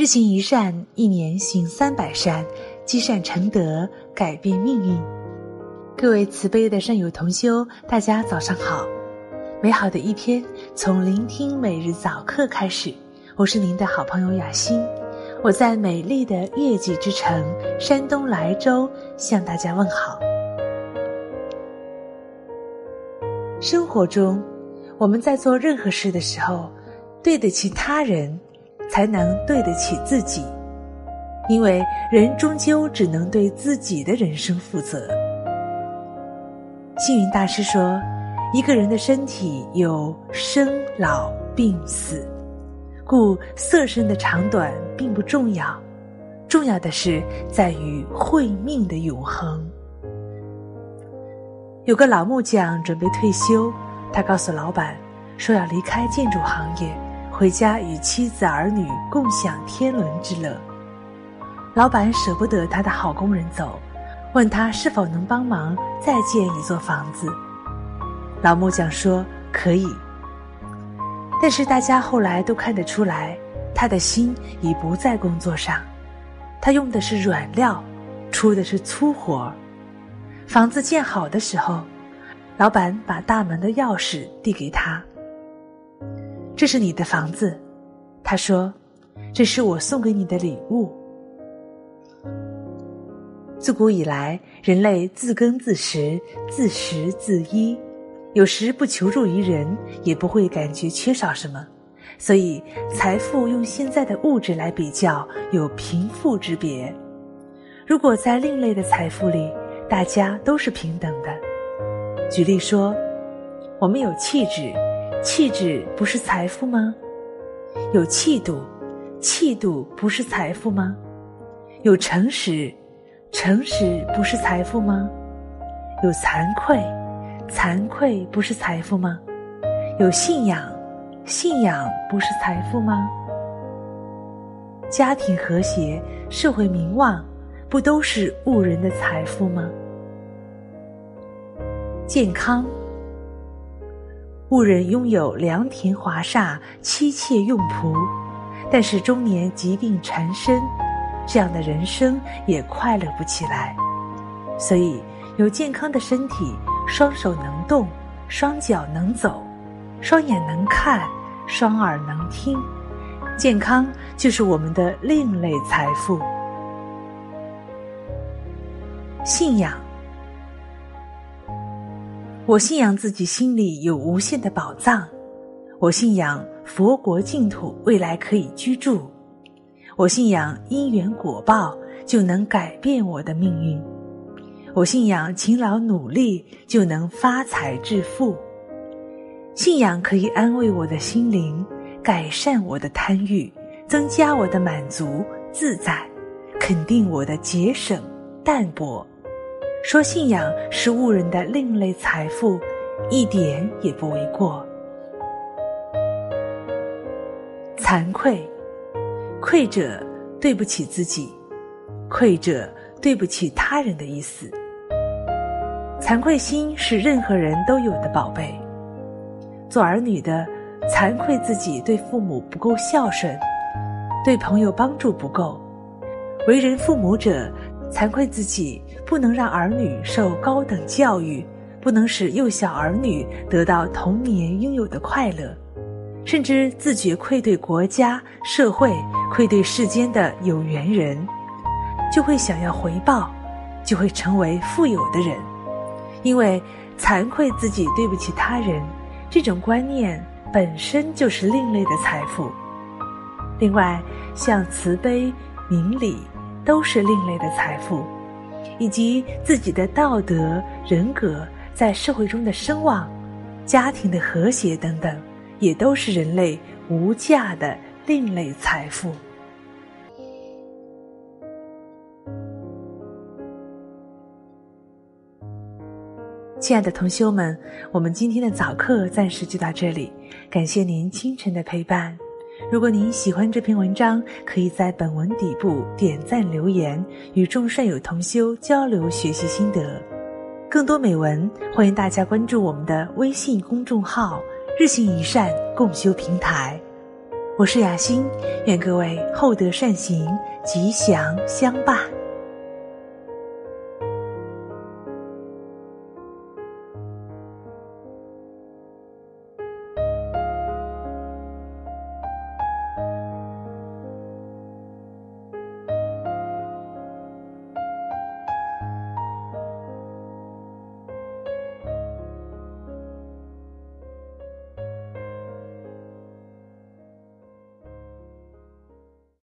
日行一善，一年行三百善，积善成德，改变命运。各位慈悲的善友同修，大家早上好！美好的一天从聆听每日早课开始。我是您的好朋友雅欣，我在美丽的月季之城山东莱州向大家问好。生活中，我们在做任何事的时候，对得起他人。才能对得起自己，因为人终究只能对自己的人生负责。星云大师说：“一个人的身体有生老病死，故色身的长短并不重要，重要的是在于慧命的永恒。”有个老木匠准备退休，他告诉老板说要离开建筑行业。回家与妻子儿女共享天伦之乐。老板舍不得他的好工人走，问他是否能帮忙再建一座房子。老木匠说可以。但是大家后来都看得出来，他的心已不在工作上，他用的是软料，出的是粗活。房子建好的时候，老板把大门的钥匙递给他。这是你的房子，他说：“这是我送给你的礼物。”自古以来，人类自耕自食，自食自衣，有时不求助于人，也不会感觉缺少什么。所以，财富用现在的物质来比较，有贫富之别。如果在另类的财富里，大家都是平等的。举例说，我们有气质。气质不是财富吗？有气度，气度不是财富吗？有诚实，诚实不是财富吗？有惭愧，惭愧不是财富吗？有信仰，信仰不是财富吗？家庭和谐，社会名望，不都是误人的财富吗？健康。误人拥有良田华厦、妻妾用仆，但是中年疾病缠身，这样的人生也快乐不起来。所以，有健康的身体，双手能动，双脚能走，双眼能看，双耳能听，健康就是我们的另类财富。信仰。我信仰自己心里有无限的宝藏，我信仰佛国净土未来可以居住，我信仰因缘果报就能改变我的命运，我信仰勤劳努力就能发财致富，信仰可以安慰我的心灵，改善我的贪欲，增加我的满足自在，肯定我的节省淡泊。说信仰是误人的另类财富，一点也不为过。惭愧，愧者对不起自己，愧者对不起他人的意思。惭愧心是任何人都有的宝贝。做儿女的，惭愧自己对父母不够孝顺，对朋友帮助不够；为人父母者。惭愧自己不能让儿女受高等教育，不能使幼小儿女得到童年应有的快乐，甚至自觉愧对国家、社会，愧对世间的有缘人，就会想要回报，就会成为富有的人。因为惭愧自己对不起他人，这种观念本身就是另类的财富。另外，像慈悲、明理。都是另类的财富，以及自己的道德人格在社会中的声望、家庭的和谐等等，也都是人类无价的另类财富。亲爱的同修们，我们今天的早课暂时就到这里，感谢您清晨的陪伴。如果您喜欢这篇文章，可以在本文底部点赞留言，与众善友同修交流学习心得。更多美文，欢迎大家关注我们的微信公众号“日行一善共修平台”。我是雅欣，愿各位厚德善行，吉祥相伴。